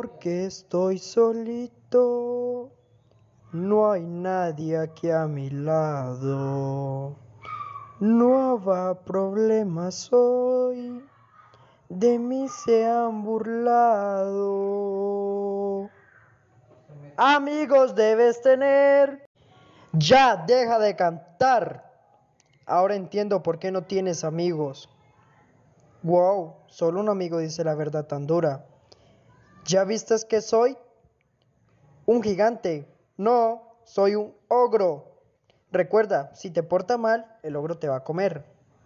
porque estoy solito. No hay nadie aquí a mi lado. No habrá problemas hoy. De mí se han burlado. Amigos debes tener. Ya, deja de cantar. Ahora entiendo por qué no tienes amigos. Wow, solo un amigo dice la verdad tan dura. ¿Ya viste que soy? Un gigante. No, soy un ogro. Recuerda, si te porta mal, el ogro te va a comer.